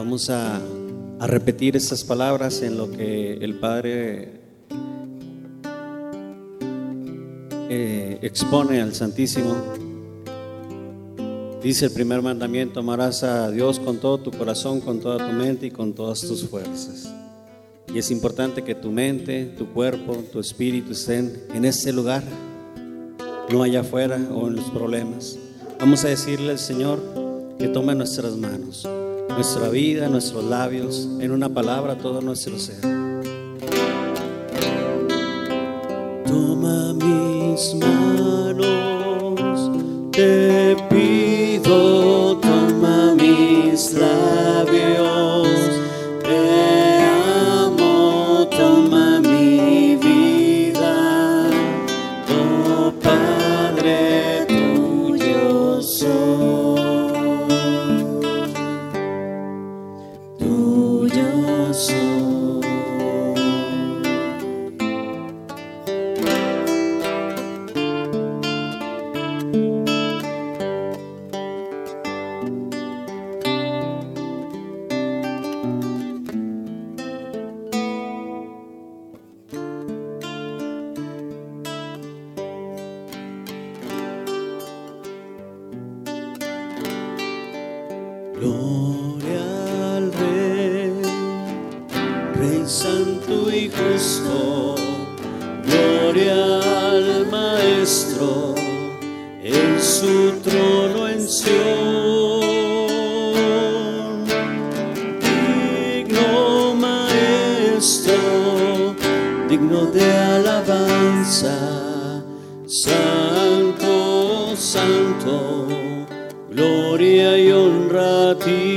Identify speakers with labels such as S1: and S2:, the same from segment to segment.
S1: Vamos a, repetir estas palabras en lo que el Padre eh, expone al Santísimo. Dice el primer mandamiento, amarás a Dios con todo tu corazón, con toda tu mente y con todas tus fuerzas. Y es importante que tu mente, tu cuerpo, tu espíritu estén en ese lugar, no allá afuera o en los problemas. Vamos a decirle al Señor que tome nuestras manos, nuestra vida, nuestros labios, en una palabra todo nuestro ser. Santo y Justo, gloria al Maestro, en su trono en Sion. Digno Maestro, digno de alabanza, Santo, Santo, gloria y honra a ti.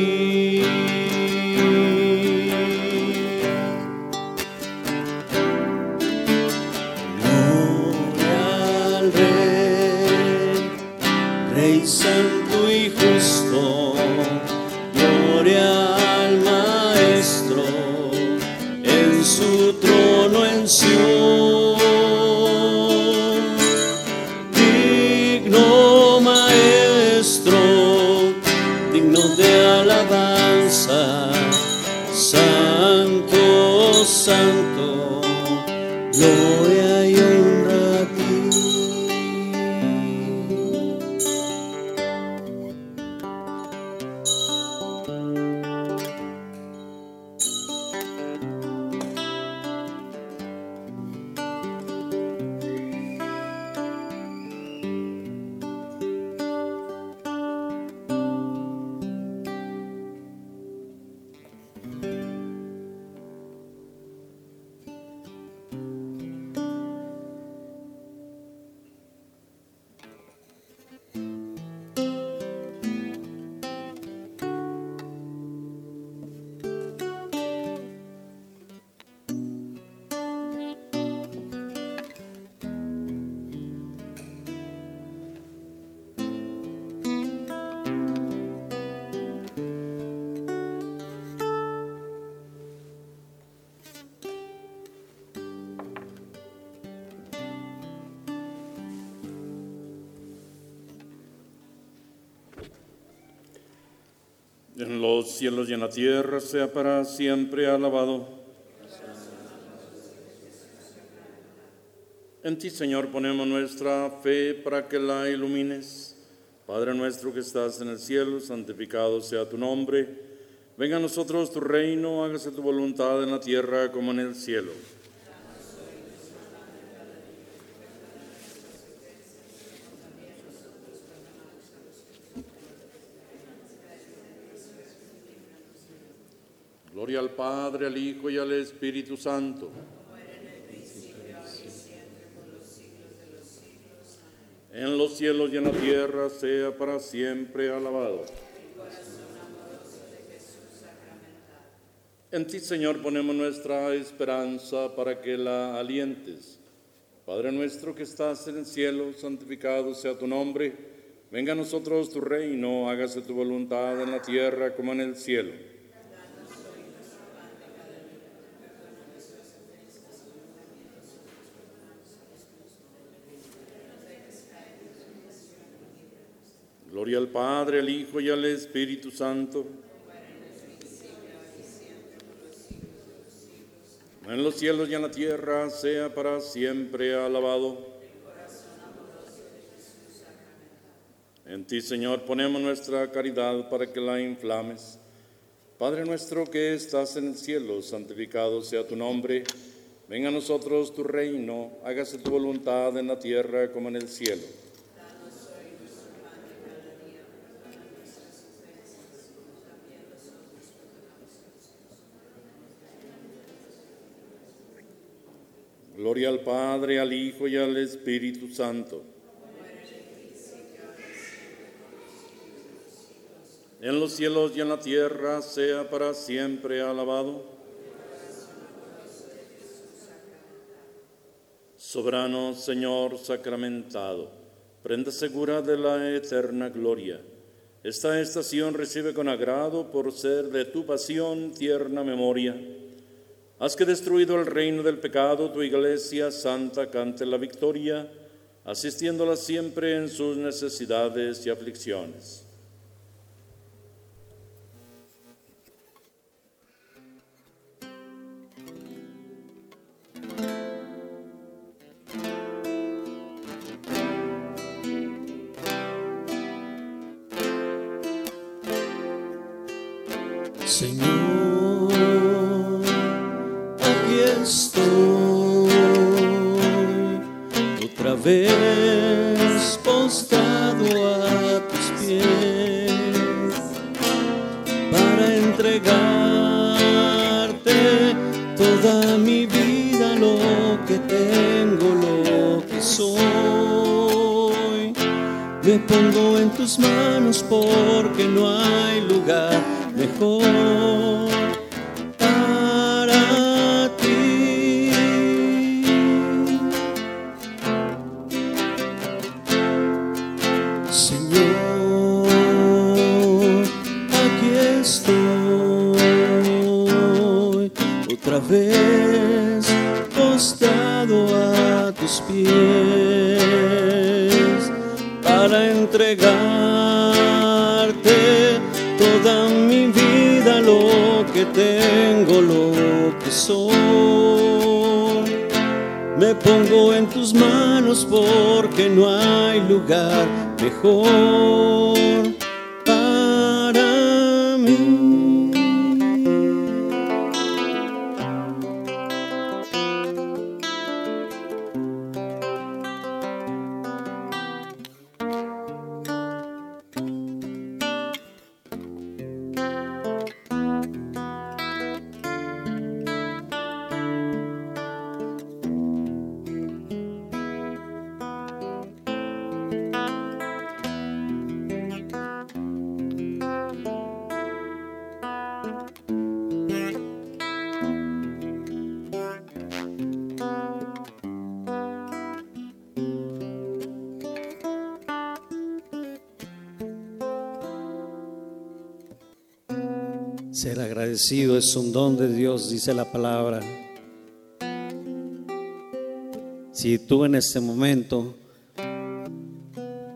S2: Los cielos y en la tierra sea para siempre alabado. En ti, Señor, ponemos nuestra fe para que la ilumines. Padre nuestro que estás en el cielo, santificado sea tu nombre. Venga a nosotros tu reino, hágase tu voluntad en la tierra como en el cielo. Gloria al Padre, al Hijo y al Espíritu Santo. En los cielos y en la tierra sea para siempre alabado. En ti, Señor, ponemos nuestra esperanza para que la alientes. Padre nuestro que estás en el cielo, santificado sea tu nombre. Venga a nosotros tu reino, hágase tu voluntad en la tierra como en el cielo. Gloria al Padre, al Hijo y al Espíritu Santo. En los cielos y en la tierra sea para siempre alabado. En ti, Señor, ponemos nuestra caridad para que la inflames. Padre nuestro que estás en el cielo, santificado sea tu nombre. Venga a nosotros tu reino, hágase tu voluntad en la tierra como en el cielo. Gloria al Padre, al Hijo y al Espíritu Santo. En los cielos y en la tierra sea para siempre alabado. Soberano Señor sacramentado, prenda segura de la eterna gloria. Esta estación recibe con agrado por ser de tu pasión tierna memoria Haz que destruido el reino del pecado, tu iglesia santa cante la victoria, asistiéndola siempre en sus necesidades y aflicciones.
S1: entregarte toda mi vida, lo que tengo, lo que soy. Me pongo en tus manos porque no hay lugar mejor. entregarte toda mi vida, lo que tengo, lo que soy. Me pongo en tus manos porque no hay lugar mejor. Ser agradecido es un don de Dios, dice la palabra. Si tú en este momento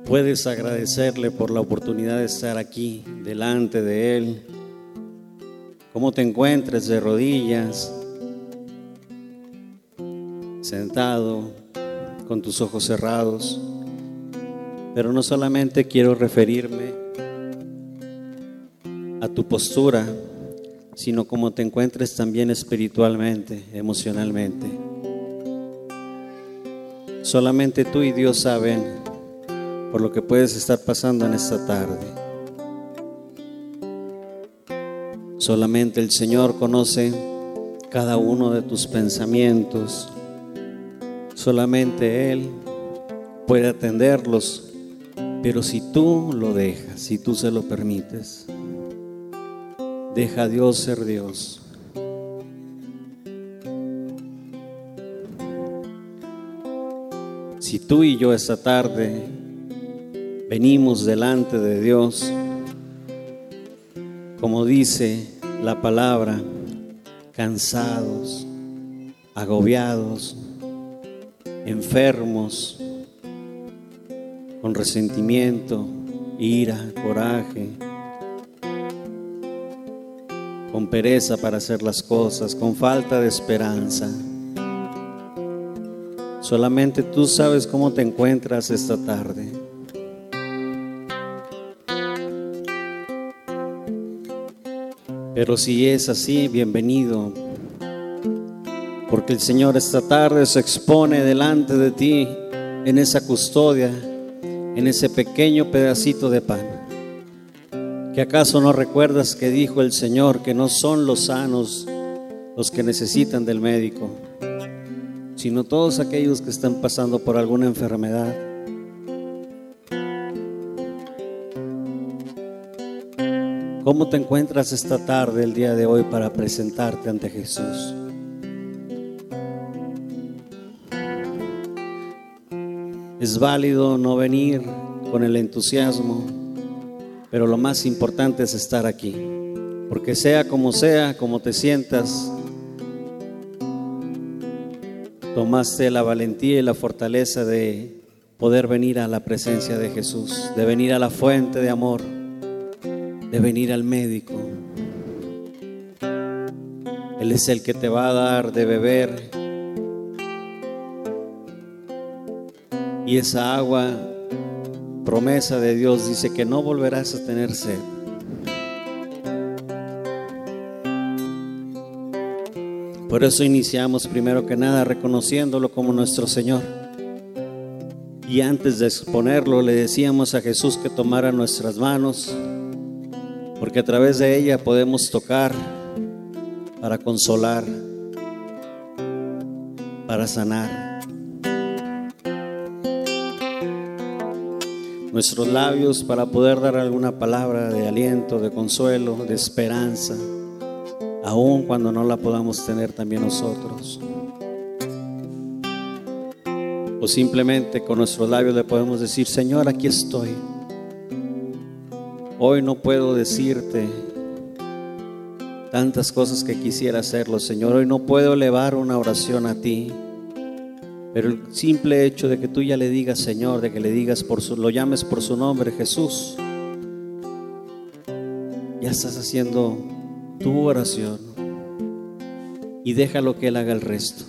S1: puedes agradecerle por la oportunidad de estar aquí delante de Él, cómo te encuentres de rodillas, sentado, con tus ojos cerrados, pero no solamente quiero referirme tu postura, sino como te encuentres también espiritualmente, emocionalmente. Solamente tú y Dios saben por lo que puedes estar pasando en esta tarde. Solamente el Señor conoce cada uno de tus pensamientos. Solamente Él puede atenderlos, pero si tú lo dejas, si tú se lo permites. Deja a Dios ser Dios. Si tú y yo esta tarde venimos delante de Dios, como dice la palabra, cansados, agobiados, enfermos, con resentimiento, ira, coraje, con pereza para hacer las cosas, con falta de esperanza. Solamente tú sabes cómo te encuentras esta tarde. Pero si es así, bienvenido, porque el Señor esta tarde se expone delante de ti en esa custodia, en ese pequeño pedacito de pan. ¿Que acaso no recuerdas que dijo el Señor que no son los sanos los que necesitan del médico, sino todos aquellos que están pasando por alguna enfermedad? ¿Cómo te encuentras esta tarde, el día de hoy, para presentarte ante Jesús? Es válido no venir con el entusiasmo, pero lo más importante es estar aquí. Porque sea como sea, como te sientas, tomaste la valentía y la fortaleza de poder venir a la presencia de Jesús, de venir a la fuente de amor de venir al médico. Él es el que te va a dar de beber. Y esa agua, promesa de Dios, dice que no volverás a tener sed. Por eso iniciamos primero que nada reconociéndolo como nuestro Señor. Y antes de exponerlo le decíamos a Jesús que tomara nuestras manos porque a través de ella podemos tocar para consolar, para sanar. Nuestros labios para poder dar alguna palabra de aliento, de consuelo, de esperanza, aun cuando no la podamos tener también nosotros. O simplemente con nuestros labios le podemos decir, Señor, aquí estoy. Hoy no puedo decirte tantas cosas que quisiera hacerlo, Señor. Hoy no puedo elevar una oración a ti. Pero el simple hecho de que tú ya le digas, Señor, de que le digas por su, lo llames por su nombre, Jesús, ya estás haciendo tu oración. Y déjalo que Él haga el resto.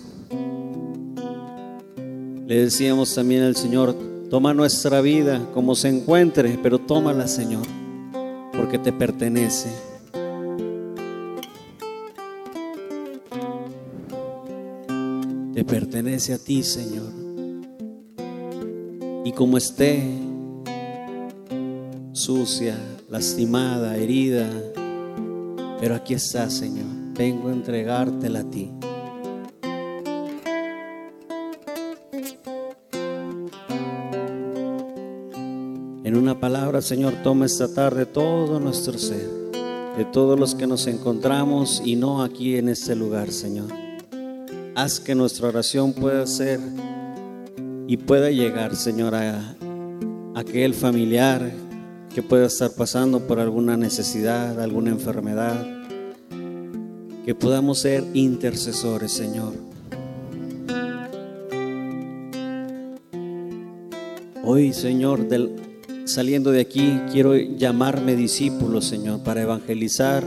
S1: Le decíamos también al Señor, toma nuestra vida como se encuentre, pero tómala, Señor porque te pertenece. Pertenece a ti, Señor. Y como esté sucia, lastimada, herida, pero aquí está, Señor. Vengo a entregártela a ti. En una palabra, Señor, toma esta tarde todo nuestro ser, de todos los que nos encontramos y no aquí en este lugar, Señor. Haz que nuestra oración pueda ser y pueda llegar, Señor, a aquel familiar que pueda estar pasando por alguna necesidad, alguna enfermedad. Que podamos ser intercesores, Señor. Hoy, Señor, saliendo de aquí, quiero llamarme discípulo, Señor, para evangelizar,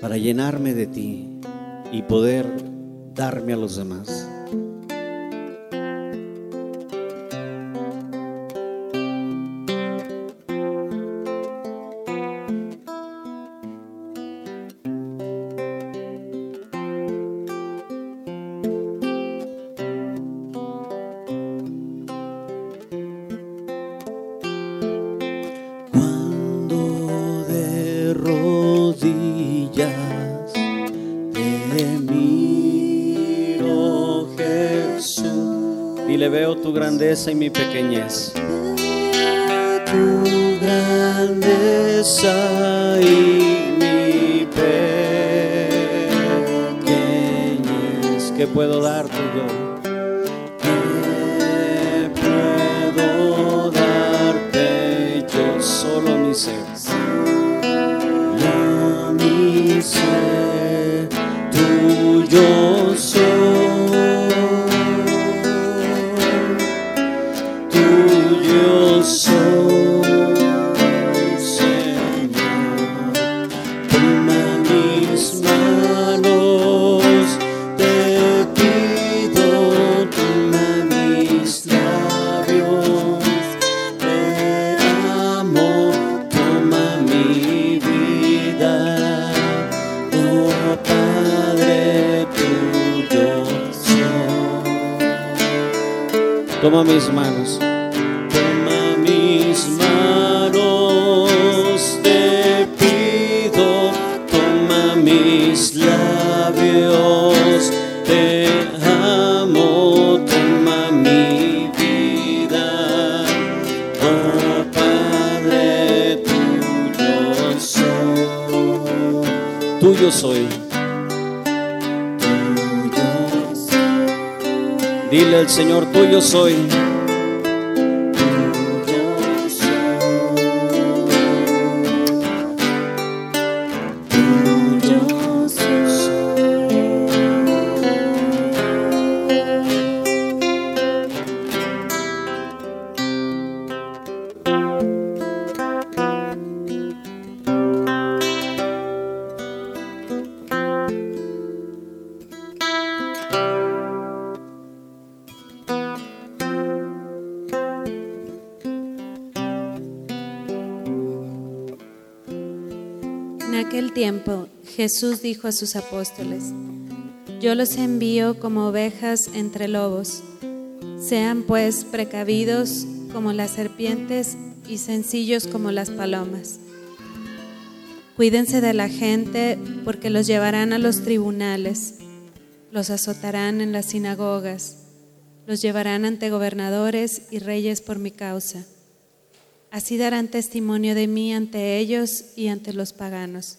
S1: para llenarme de ti y poder darme a los demás. Grandeza y mi pequeñez. Toma mis
S3: manos.
S1: Toma mis manos, te pido, toma mis labios, te amo, toma mi vida, oh Padre tuyo soy,
S3: Tuyo soy. Dile al Señor, tuyo soy.
S4: Jesús dijo a sus apóstoles, Yo los envío como ovejas entre lobos. Sean pues precavidos como las serpientes y sencillos como las palomas. Cuídense de la gente porque los llevarán a los tribunales, los azotarán en las sinagogas, los llevarán ante gobernadores y reyes por mi causa. Así darán testimonio de mí ante ellos y ante los paganos.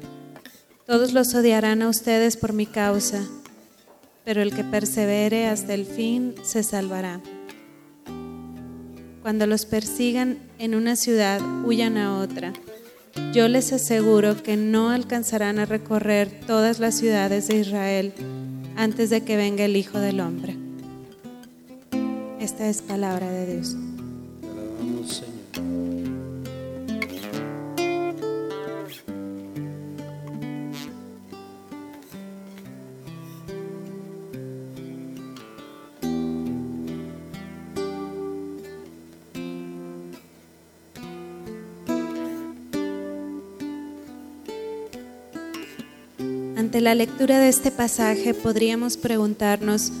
S4: Todos los odiarán a ustedes por mi causa, pero el que persevere hasta el fin se salvará. Cuando los persigan en una ciudad, huyan a otra. Yo les aseguro que no alcanzarán a recorrer todas las ciudades de Israel antes de que venga el Hijo del Hombre. Esta es palabra de Dios.
S3: Señor.
S4: La lectura de este pasaje podríamos preguntarnos,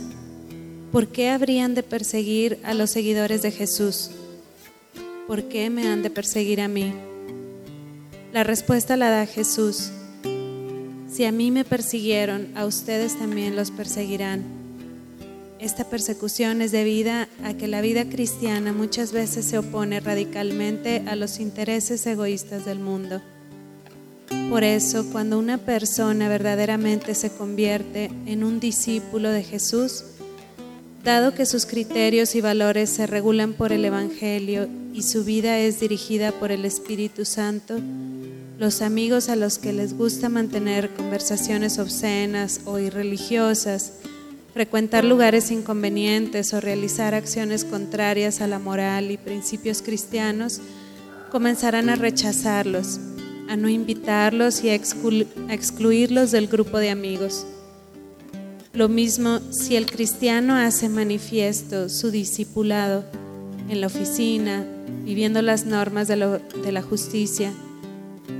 S4: ¿por qué habrían de perseguir a los seguidores de Jesús? ¿Por qué me han de perseguir a mí? La respuesta la da Jesús. Si a mí me persiguieron, a ustedes también los perseguirán. Esta persecución es debida a que la vida cristiana muchas veces se opone radicalmente a los intereses egoístas del mundo. Por eso, cuando una persona verdaderamente se convierte en un discípulo de Jesús, dado que sus criterios y valores se regulan por el Evangelio y su vida es dirigida por el Espíritu Santo, los amigos a los que les gusta mantener conversaciones obscenas o irreligiosas, frecuentar lugares inconvenientes o realizar acciones contrarias a la moral y principios cristianos, comenzarán a rechazarlos, a no invitarlos y a, exclu- a excluirlos del grupo de amigos. Lo mismo si el cristiano hace manifiesto su discipulado en la oficina, viviendo las normas de, de la justicia,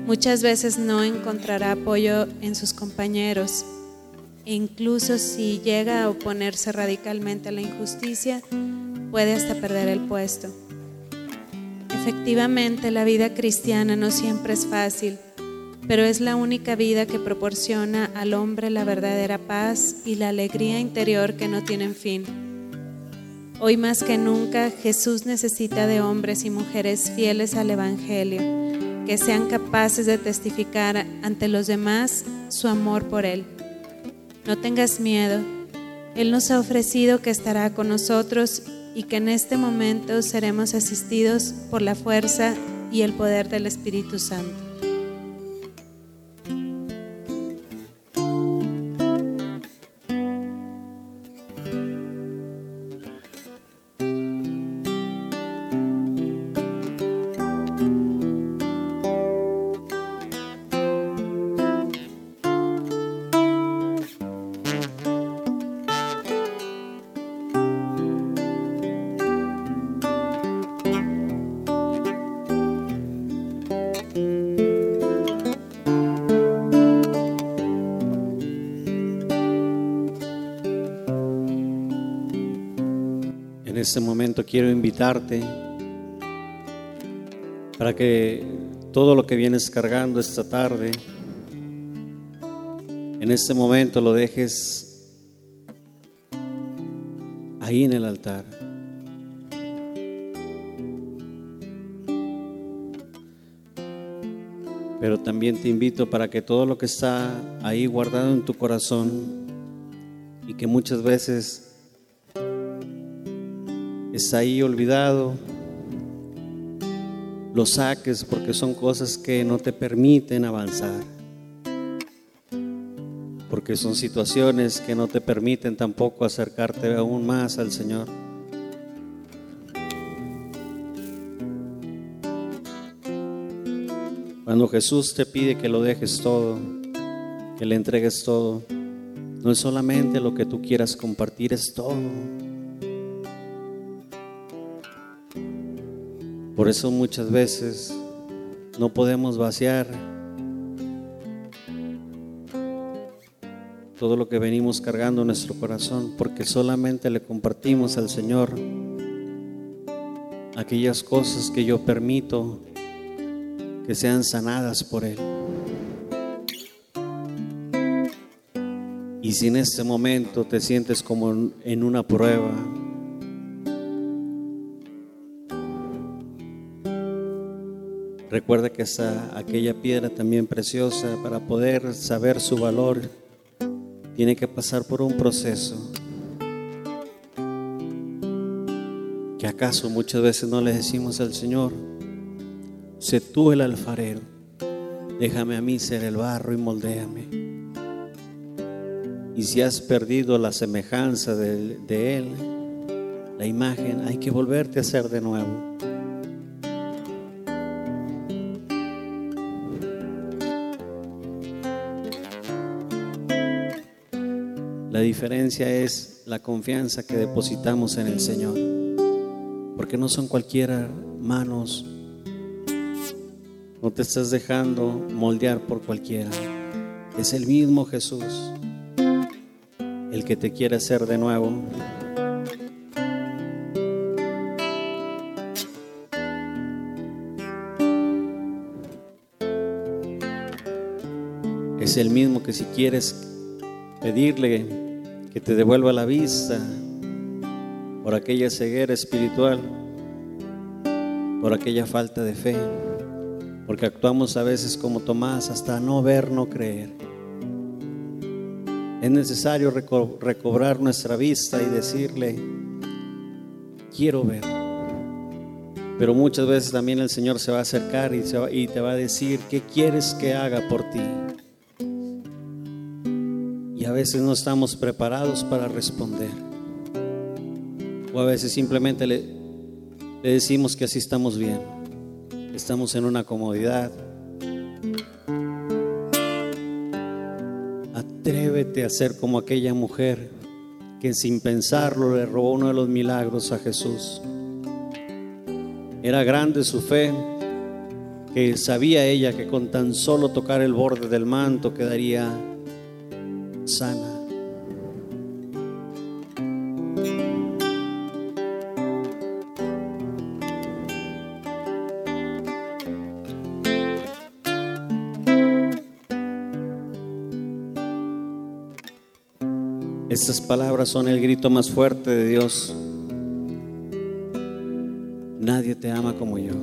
S4: muchas veces no encontrará apoyo en sus compañeros e incluso si llega a oponerse radicalmente a la injusticia, puede hasta perder el puesto. Efectivamente, la vida cristiana no siempre es fácil, pero es la única vida que proporciona al hombre la verdadera paz y la alegría interior que no tienen fin. Hoy más que nunca Jesús necesita de hombres y mujeres fieles al Evangelio, que sean capaces de testificar ante los demás su amor por Él. No tengas miedo, Él nos ha ofrecido que estará con nosotros y que en este momento seremos asistidos por la fuerza y el poder del Espíritu Santo.
S1: Este momento quiero invitarte para que todo lo que vienes cargando esta tarde, en este momento lo dejes ahí en el altar. Pero también te invito para que todo lo que está ahí guardado en tu corazón y que muchas veces ahí olvidado, lo saques porque son cosas que no te permiten avanzar, porque son situaciones que no te permiten tampoco acercarte aún más al Señor. Cuando Jesús te pide que lo dejes todo, que le entregues todo, no es solamente lo que tú quieras compartir, es todo. Por eso muchas veces no podemos vaciar todo lo que venimos cargando en nuestro corazón, porque solamente le compartimos al Señor aquellas cosas que yo permito que sean sanadas por Él. Y si en este momento te sientes como en una prueba, Recuerda que esa, aquella piedra también preciosa, para poder saber su valor, tiene que pasar por un proceso. Que acaso muchas veces no le decimos al Señor, sé tú el alfarero, déjame a mí ser el barro y moldéame. Y si has perdido la semejanza de, de Él, la imagen, hay que volverte a hacer de nuevo. La diferencia es la confianza que depositamos en el Señor. Porque no son cualquiera manos. No te estás dejando moldear por cualquiera. Es el mismo Jesús el que te quiere hacer de nuevo. Es el mismo que si quieres pedirle que te devuelva la vista por aquella ceguera espiritual, por aquella falta de fe, porque actuamos a veces como Tomás, hasta no ver, no creer. Es necesario reco recobrar nuestra vista y decirle, quiero ver. Pero muchas veces también el Señor se va a acercar y te va a decir, ¿qué quieres que haga por ti? Y a veces no estamos preparados para responder. O a veces simplemente le, decimos que así estamos bien. Estamos en una comodidad. Atrévete a ser como aquella mujer que sin pensarlo le robó uno de los milagros a Jesús. Era grande su fe, que sabía ella que con tan solo tocar el borde del manto quedaría Estas palabras son el grito más fuerte de Dios. Nadie te ama como yo.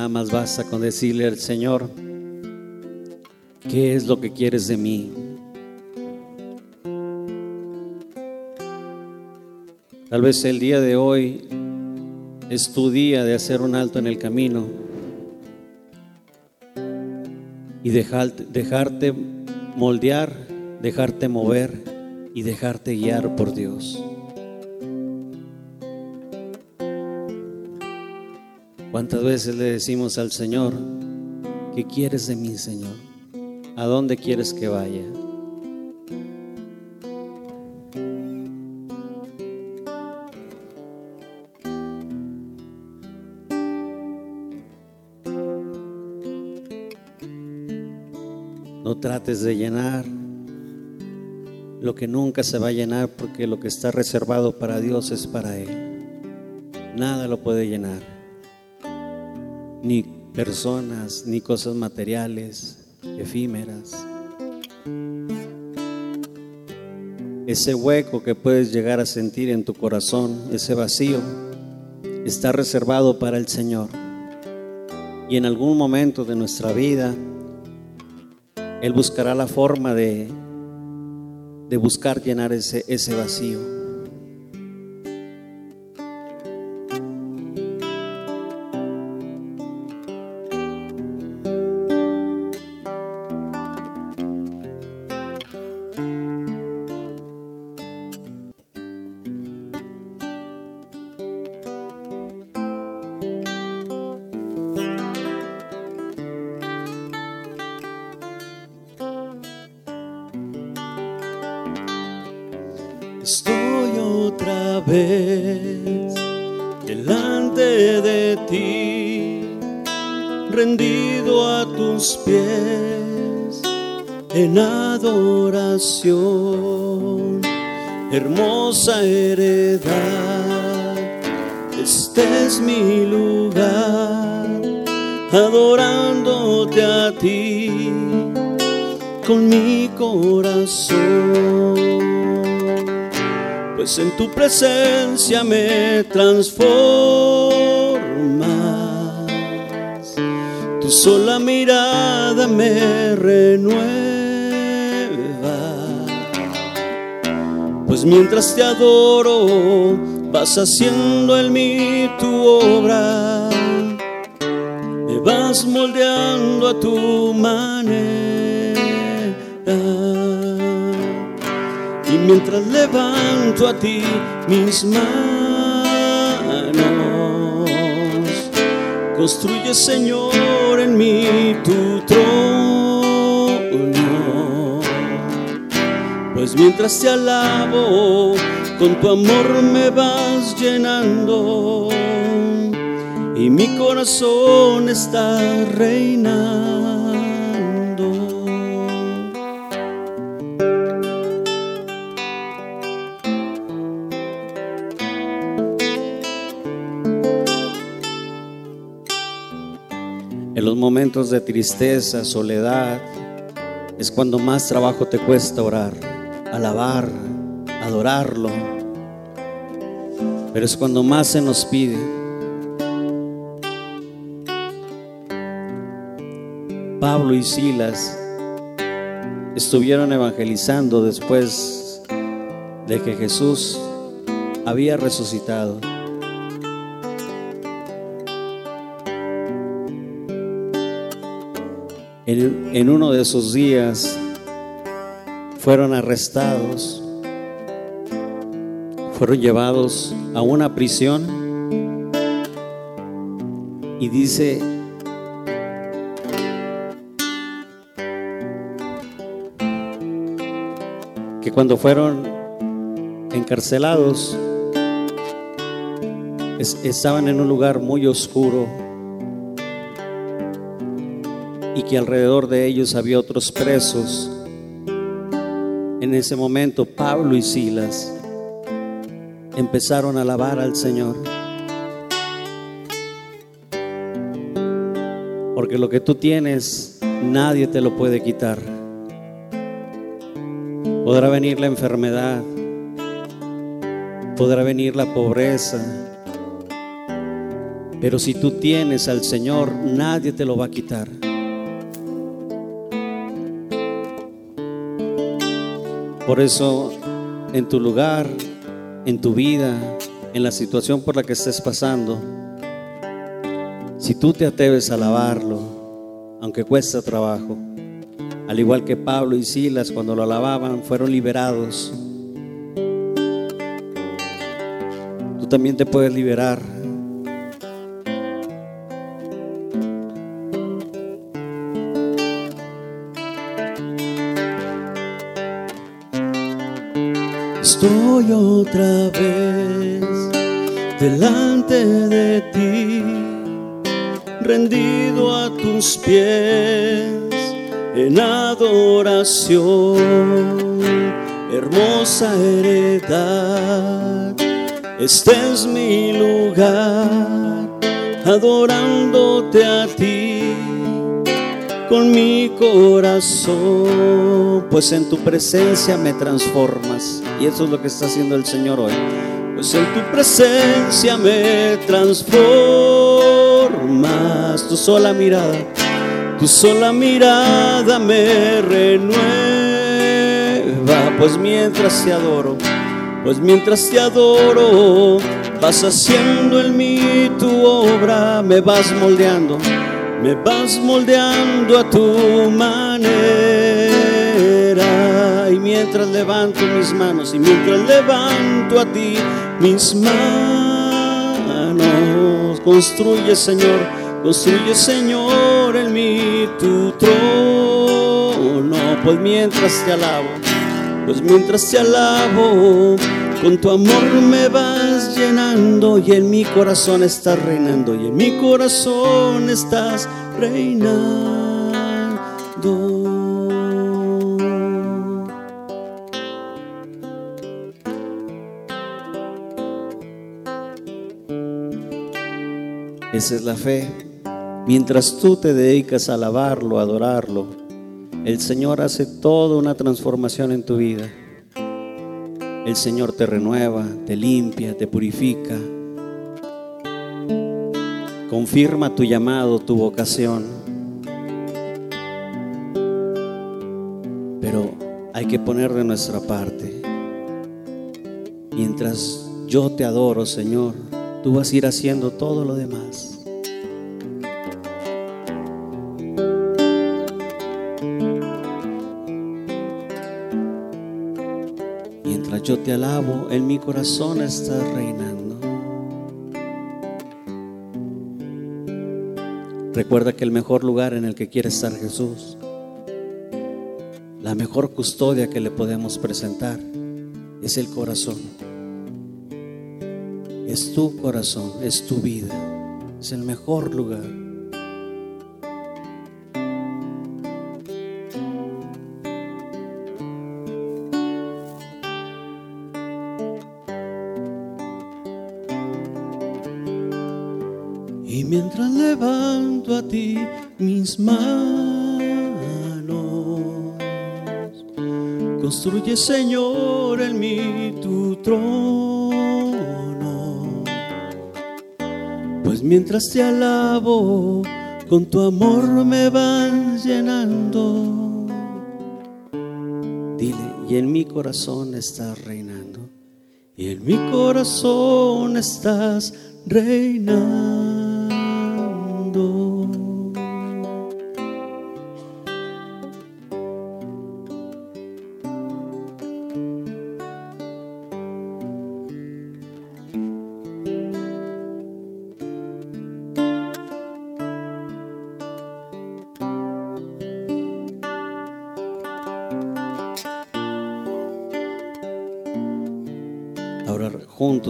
S1: Nada más basta con decirle al Señor, ¿qué es lo que quieres de mí? Tal vez el día de hoy es tu día de hacer un alto en el camino y dejarte, dejarte moldear, dejarte mover y dejarte guiar por Dios. ¿Cuántas veces le decimos al Señor, ¿qué quieres de mí, Señor? ¿A dónde quieres que vaya? No trates de llenar lo que nunca se va a llenar porque lo que está reservado para Dios es para Él. Nada lo puede llenar. Personas, ni cosas materiales, efímeras. Ese hueco que puedes llegar a sentir en tu corazón, ese vacío, está reservado para el Señor. Y en algún momento de nuestra vida, Él buscará la forma de, de buscar llenar ese, ese vacío. Estoy otra vez delante de ti, rendido a tus pies en adoración. Hermosa heredad, este es mi lugar, adorándote a ti con mi corazón pues en tu presencia me transformas. Tu sola mirada me renueva. Pues mientras te adoro, vas haciendo en mí tu obra. Me vas moldeando a tu manera. Mientras levanto a ti mis manos, construye Señor en mí tu trono. Pues mientras te alabo, con tu amor me vas llenando y mi corazón está reinando.
S3: En los momentos de tristeza, soledad, es cuando más trabajo te cuesta orar, alabar, adorarlo. Pero es cuando más se nos pide. Pablo y Silas estuvieron evangelizando después de que Jesús había resucitado. En, uno de esos días fueron arrestados, fueron llevados a una prisión y dice que cuando fueron encarcelados es- estaban en un lugar muy oscuro y que alrededor de ellos había otros presos. En ese momento Pablo y Silas empezaron a alabar al Señor. Porque lo que tú tienes nadie te lo puede quitar. Podrá venir la enfermedad, podrá venir la pobreza, pero si tú tienes al Señor, nadie te lo va a quitar. Por eso, en tu lugar, en tu vida, en la situación por la que estés pasando, si tú te atreves a alabarlo, aunque cuesta trabajo, al igual que Pablo y Silas cuando lo alababan, fueron liberados. Tú también te puedes liberar.
S1: Otra vez delante de ti, rendido a tus pies en adoración. Hermosa heredad, este es mi lugar, adorándote a ti con mi corazón, pues en tu presencia me transformas. Y eso es lo que está haciendo el Señor hoy. Pues en tu presencia me transformas. Tu sola mirada, tu sola mirada me renueva. Pues mientras te adoro, pues mientras te adoro, vas haciendo en mí tu obra, me vas moldeando me vas moldeando a tu manera. Y mientras levanto mis manos, y mientras levanto a ti mis manos, construye Señor, construye Señor en mí tu trono. Pues mientras te alabo, Pues mientras te alabo, con tu amor me vas llenando y en mi corazón estás reinando y en mi corazón estás reinando. Esa es la fe. Mientras tú te dedicas a alabarlo, a adorarlo, el Señor hace toda una transformación en tu vida. El Señor te renueva, te limpia, te purifica. Confirma tu llamado, tu vocación. Pero hay que poner de nuestra parte. Mientras yo te adoro, Señor, tú vas a ir haciendo todo lo demás. Te alabo, en mi corazón estás reinando. Recuerda que el mejor lugar en el que quiere estar Jesús, la mejor custodia que le podemos presentar es el corazón. Es tu corazón, es tu vida, es el mejor lugar. Mis manos, construye Señor en mí tu trono. Pues mientras te alabo, con tu amor me vas llenando. Dile, y en mi corazón estás reinando. Y en mi corazón estás reinando.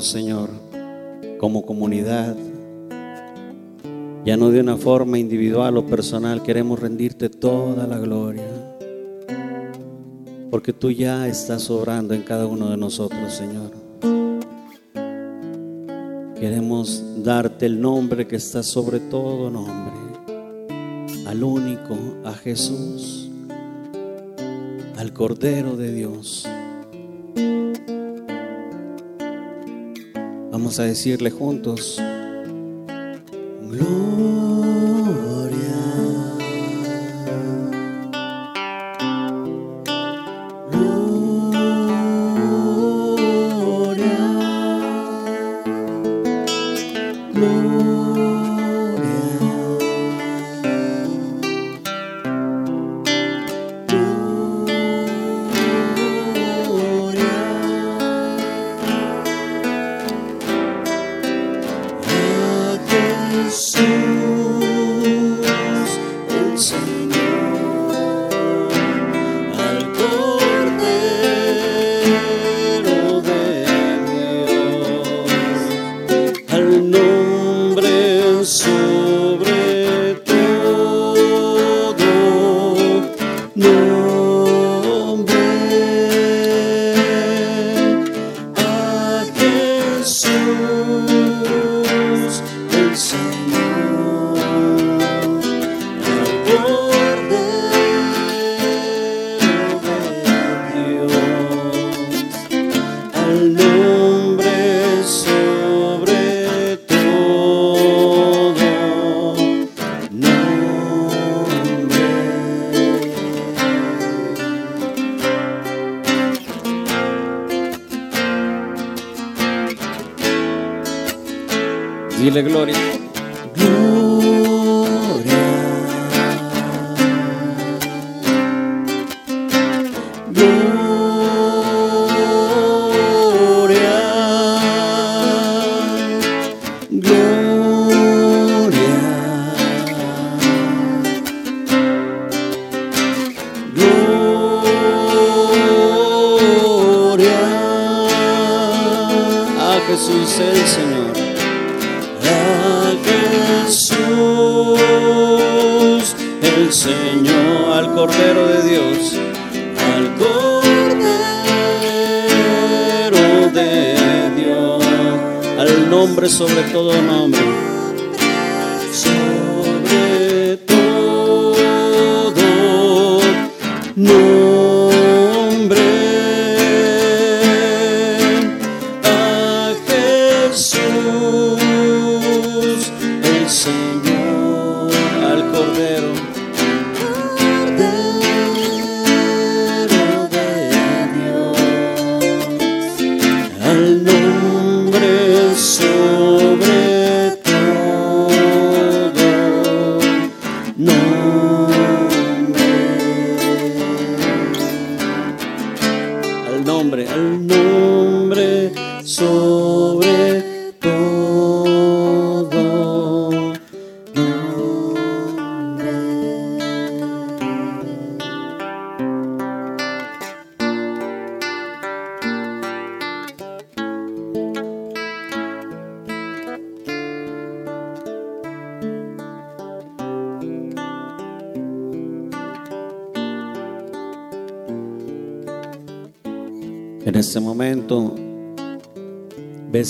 S1: Señor, como comunidad, ya no de una forma individual o personal, queremos rendirte toda la gloria. Porque tú ya estás obrando en cada uno de nosotros, Señor. Queremos darte el nombre que está sobre todo nombre, al único, a Jesús, al Cordero de Dios. Vamos a decirle juntos, el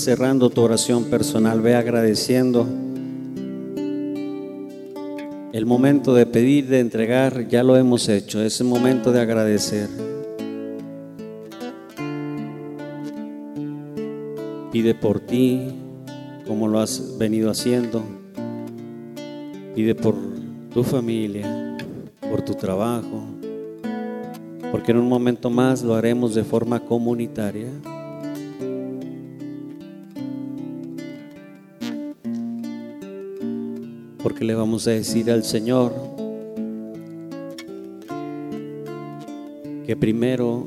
S1: cerrando tu oración personal, ve agradeciendo. El momento de pedir, de entregar, ya lo hemos hecho. Es el momento de agradecer. Pide por ti, como lo has venido haciendo. Pide por tu familia, por tu trabajo, porque en un momento más lo haremos de forma comunitaria. Porque le vamos a decir al Señor que primero,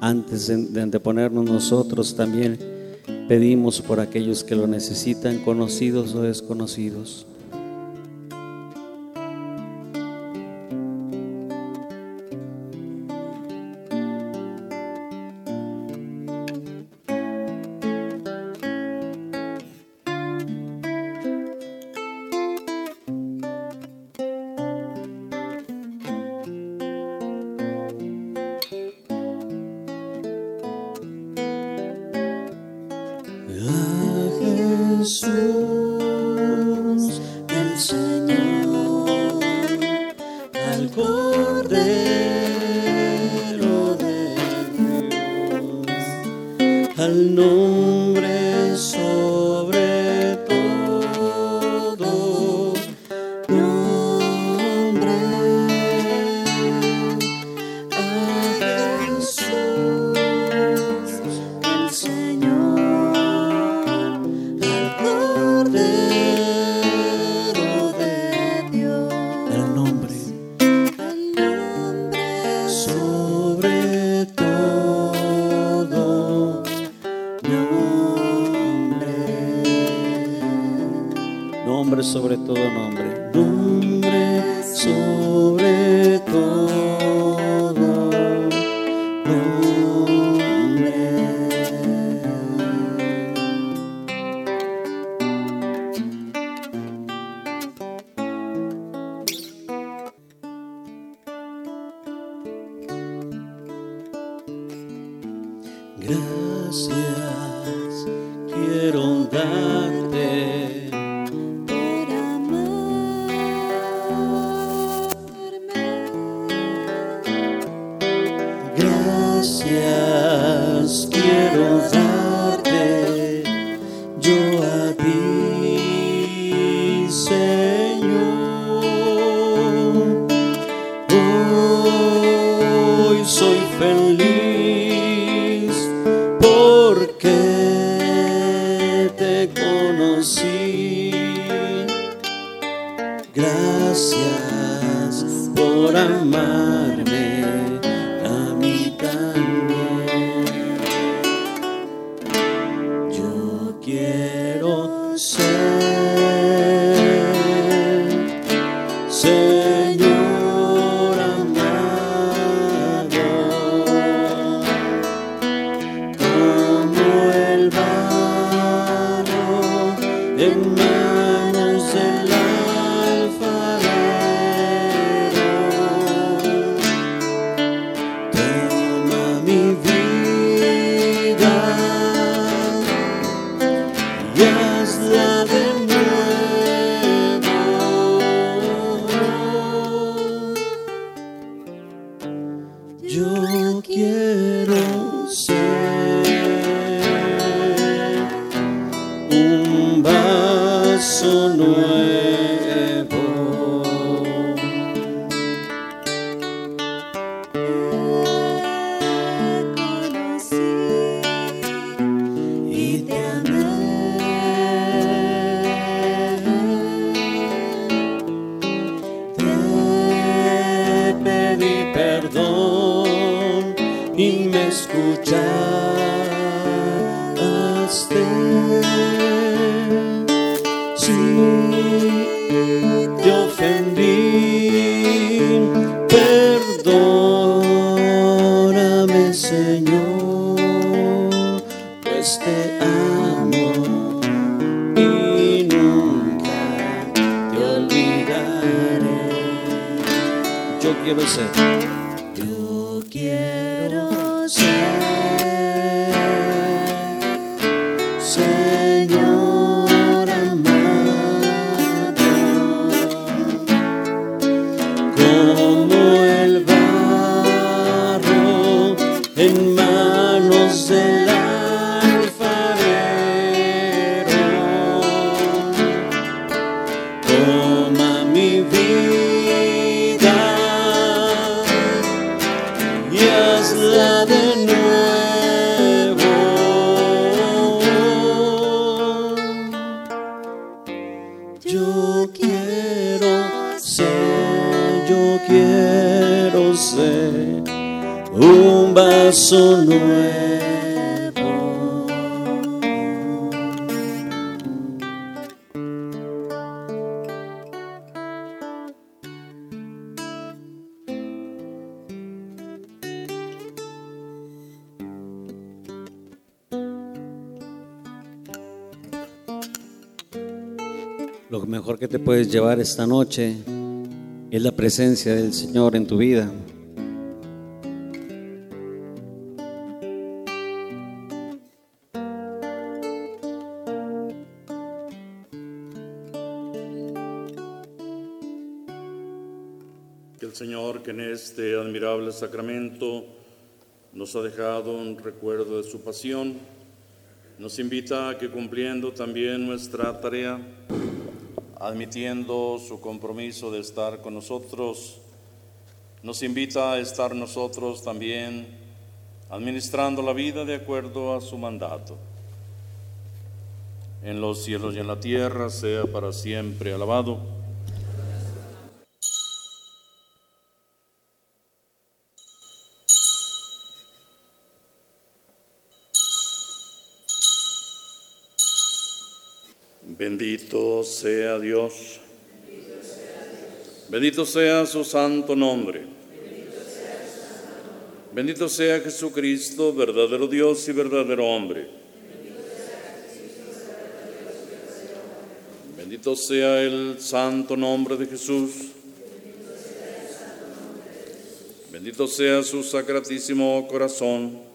S1: antes de anteponernos nosotros, también pedimos por aquellos que lo necesitan, conocidos o desconocidos. Gracias. Quiero darte un nuevo. Lo mejor que te puedes llevar esta noche es la presencia del Señor en tu vida.
S2: Que el Señor, que en este admirable sacramento nos ha dejado un recuerdo de su pasión, nos invita a que cumpliendo también nuestra tarea, admitiendo su compromiso de estar con nosotros, nos invita a estar nosotros también administrando la vida de acuerdo a su mandato. En los cielos y en la tierra sea para siempre alabado. Bendito sea Dios. Bendito sea su santo nombre. Bendito sea Jesucristo, verdadero Dios y verdadero hombre. Bendito sea el santo nombre de Jesús. Bendito sea su sacratísimo corazón.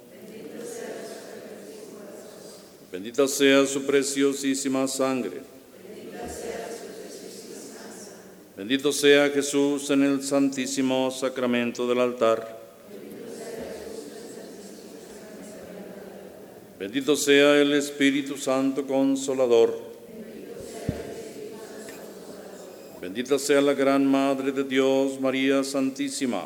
S2: Bendita sea su preciosísima sangre. Bendito sea Jesús en el santísimo sacramento del altar. Bendito sea el Espíritu Santo Consolador. Bendita sea la gran Madre de Dios, María Santísima.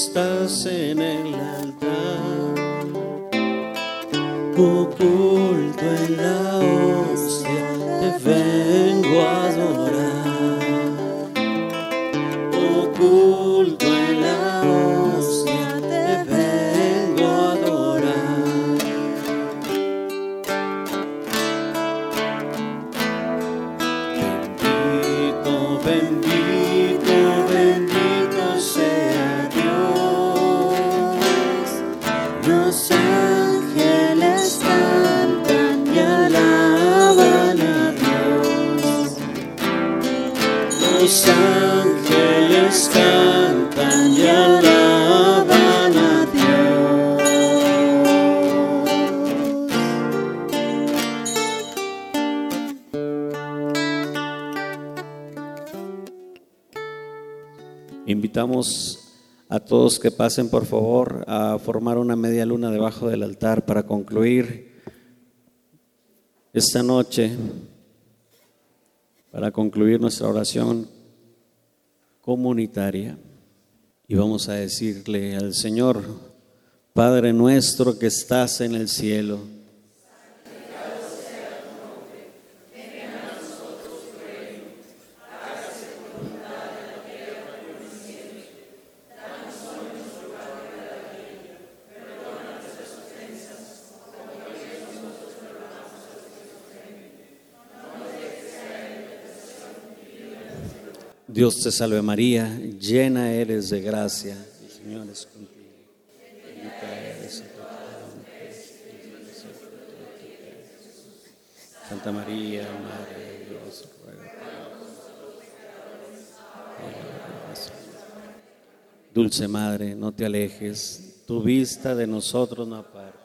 S1: Estás en el
S3: todos que pasen por favor a formar una media luna debajo del altar para concluir esta noche, para concluir nuestra oración comunitaria. Y vamos a decirle al Señor, Padre nuestro que estás en el cielo, Dios te salve María, llena eres de gracia, el Señor es contigo. Santa María, Madre de Dios, ruega por nosotros. Dulce Madre, no te alejes, tu vista de nosotros no aparte.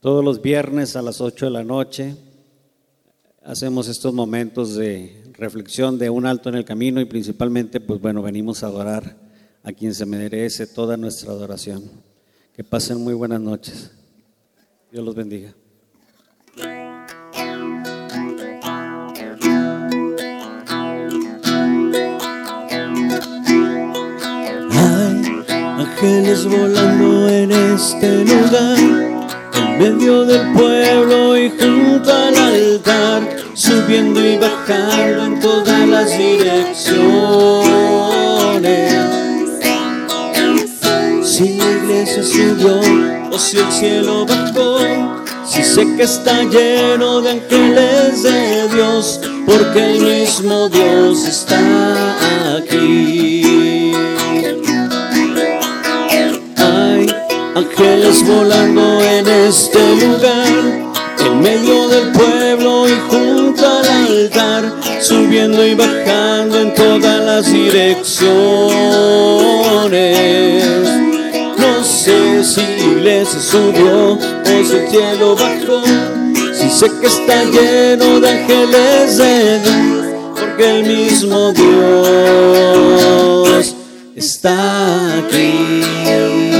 S3: Todos los viernes a las 8 de la noche hacemos estos momentos de reflexión de un alto en el camino y principalmente, pues bueno, venimos a adorar a quien se merece toda nuestra adoración. Que pasen muy buenas noches. Dios los bendiga.
S1: Ángeles volando en este lugar, medio del pueblo y junto al altar, subiendo y bajando en todas las direcciones. Si la iglesia subió o si el cielo bajó, si sé que está lleno de ángeles de Dios, porque el mismo Dios está aquí. Ángeles volando en este lugar, en medio del pueblo y junto al altar, subiendo y bajando en todas las direcciones. No sé si iglesia subió o si el cielo bajó, si sé que está lleno de ángeles de Dios, porque el mismo Dios está aquí.